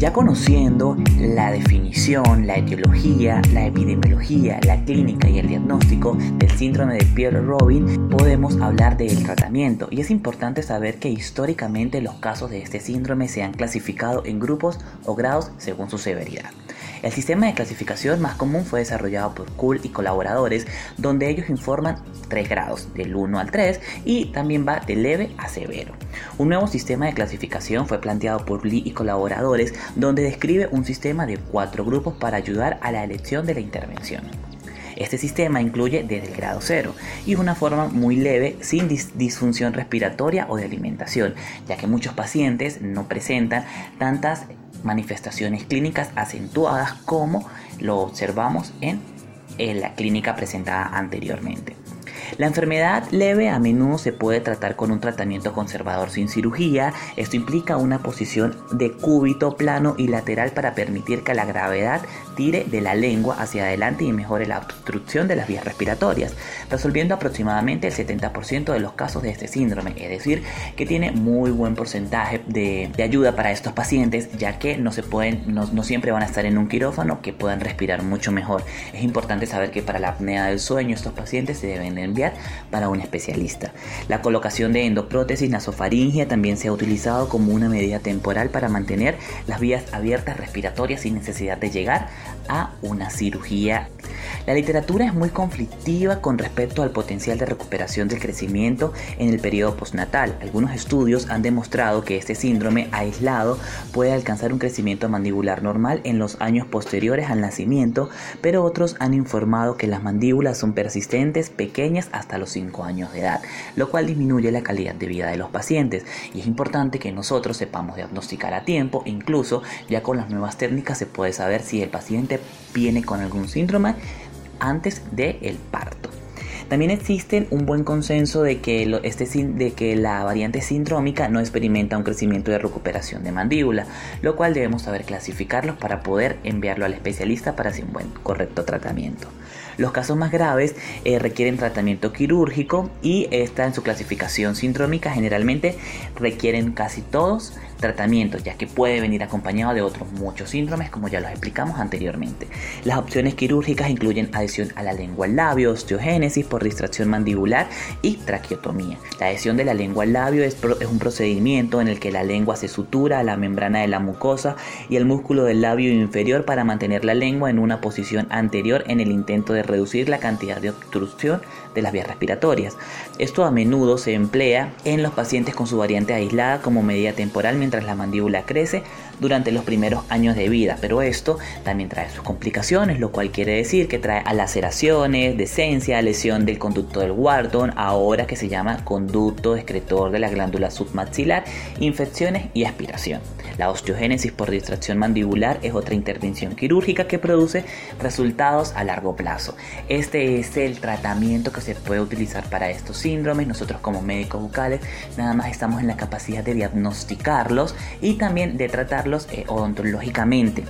Ya conociendo la definición, la etiología, la epidemiología, la clínica y el diagnóstico del síndrome de Pierre-Robin, podemos hablar del tratamiento. Y es importante saber que históricamente los casos de este síndrome se han clasificado en grupos o grados según su severidad. El sistema de clasificación más común fue desarrollado por Kuhl y colaboradores, donde ellos informan tres grados, del 1 al 3, y también va de leve a severo. Un nuevo sistema de clasificación fue planteado por Lee y colaboradores, donde describe un sistema de cuatro grupos para ayudar a la elección de la intervención. Este sistema incluye desde el grado 0 y es una forma muy leve sin disfunción respiratoria o de alimentación, ya que muchos pacientes no presentan tantas manifestaciones clínicas acentuadas como lo observamos en, la clínica presentada anteriormente. La enfermedad leve a menudo se puede tratar con un tratamiento conservador sin cirugía. Esto implica una posición de cúbito plano y lateral para permitir que la gravedad tire de la lengua hacia adelante y mejore la obstrucción de las vías respiratorias, resolviendo aproximadamente el 70% de los casos de este síndrome. Es decir, que tiene muy buen porcentaje de, ayuda para estos pacientes, ya que no, se pueden, no, siempre van a estar en un quirófano, que puedan respirar mucho mejor. Es importante saber que para la apnea del sueño estos pacientes se deben enviar para un especialista. La colocación de endoprótesis nasofaringia también se ha utilizado como una medida temporal para mantener las vías abiertas respiratorias sin necesidad de llegar a una cirugía. La literatura es muy conflictiva con respecto al potencial de recuperación del crecimiento en el periodo postnatal. Algunos estudios han demostrado que este síndrome aislado puede alcanzar un crecimiento mandibular normal en los años posteriores al nacimiento, pero otros han informado que las mandíbulas son persistentes, pequeñas hasta los 5 años de edad, lo cual disminuye la calidad de vida de los pacientes. Y es importante que nosotros sepamos diagnosticar a tiempo, incluso ya con las nuevas técnicas se puede saber si el paciente viene con algún síndrome antes del parto. También existe un buen consenso de que, este, de que la variante sindrómica no experimenta un crecimiento de recuperación de mandíbula, lo cual debemos saber clasificarlos para poder enviarlo al especialista para hacer un buen correcto tratamiento. Los casos más graves eh, requieren tratamiento quirúrgico y esta en su clasificación sindrómica generalmente requieren casi todos tratamiento, ya que puede venir acompañado de otros muchos síndromes, como ya los explicamos anteriormente. Las opciones quirúrgicas incluyen adhesión a la lengua al labio, osteogénesis por distracción mandibular y traqueotomía. La adhesión de la lengua al labio es, un procedimiento en el que la lengua se sutura a la membrana de la mucosa y el músculo del labio inferior para mantener la lengua en una posición anterior en el intento de reducir la cantidad de obstrucción de las vías respiratorias. Esto a menudo se emplea en los pacientes con su variante aislada como medida temporal mientras la mandíbula crece durante los primeros años de vida, pero esto también trae sus complicaciones, lo cual quiere decir que trae a laceraciones, decencia, lesión del conducto del Wharton, ahora que se llama conducto excretor de la glándula submaxilar, infecciones y aspiración. La osteogénesis por distracción mandibular es otra intervención quirúrgica que produce resultados a largo plazo. Este es el tratamiento que se puede utilizar para estos síndromes. Nosotros como médicos bucales nada más estamos en la capacidad de diagnosticarlos y también de tratarlos eh, odontológicamente.